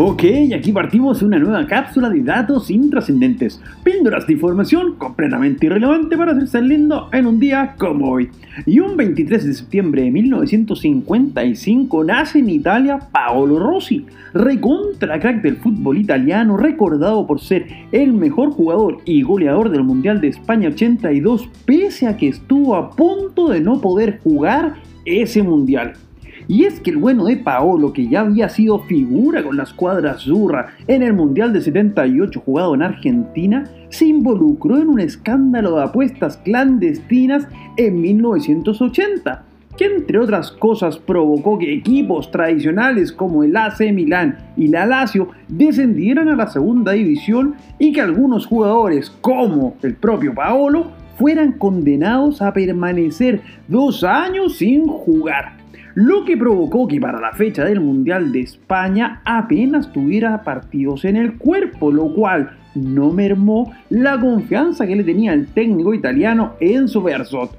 Ok, aquí partimos una nueva cápsula de datos intrascendentes, píldoras de información completamente irrelevante para hacerse lindo en un día como hoy. Y un 23 de septiembre de 1955 nace en Italia Paolo Rossi, recontra crack del fútbol italiano, recordado por ser el mejor jugador y goleador del Mundial de España 82, pese a que estuvo a punto de no poder jugar ese Mundial. Y es que el bueno de Paolo, que ya había sido figura con la escuadra Zurra en el Mundial de 78 jugado en Argentina, se involucró en un escándalo de apuestas clandestinas en 1980 que entre otras cosas provocó que equipos tradicionales como el AC Milán y la Lazio descendieran a la segunda división y que algunos jugadores como el propio Paolo fueran condenados a permanecer dos años sin jugar lo que provocó que para la fecha del Mundial de España apenas tuviera partidos en el cuerpo, lo cual no mermó la confianza que le tenía el técnico italiano Enzo Berzot,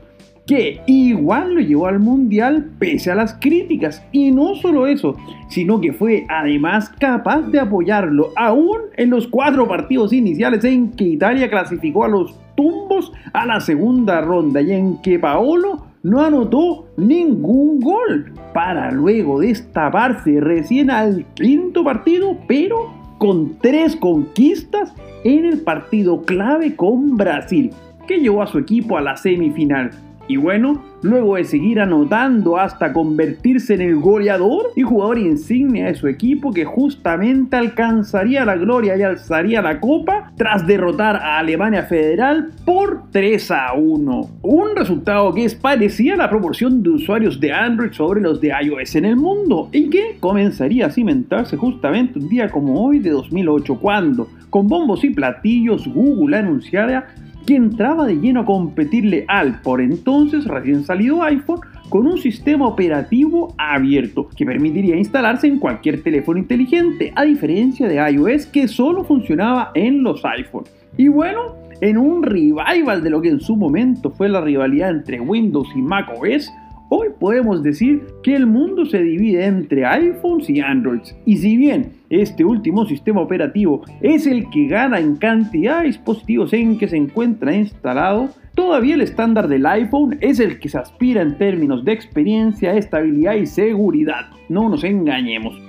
que igual lo llevó al Mundial pese a las críticas. Y no solo eso, sino que fue además capaz de apoyarlo aún en los cuatro partidos iniciales en que Italia clasificó a los tumbos a la segunda ronda y en que Paolo no anotó ningún gol para luego destaparse recién al quinto partido, pero con tres conquistas en el partido clave con Brasil, que llevó a su equipo a la semifinal. Y bueno, luego de seguir anotando hasta convertirse en el goleador y jugador insignia de su equipo que justamente alcanzaría la gloria y alzaría la copa tras derrotar a Alemania Federal por 3 a 1. Un resultado que es parecía la proporción de usuarios de Android sobre los de iOS en el mundo y que comenzaría a cimentarse justamente un día como hoy de 2008 cuando, con bombos y platillos, Google anunciara que entraba de lleno a competirle al por entonces recién salido iPhone con un sistema operativo abierto que permitiría instalarse en cualquier teléfono inteligente, a diferencia de iOS que solo funcionaba en los iPhone. Y bueno, en un revival de lo que en su momento fue la rivalidad entre Windows y macOS, Hoy podemos decir que el mundo se divide entre iPhones y Androids. Y si bien este último sistema operativo es el que gana en cantidad de dispositivos en que se encuentra instalado, todavía el estándar del iPhone es el que se aspira en términos de experiencia, estabilidad y seguridad. No nos engañemos.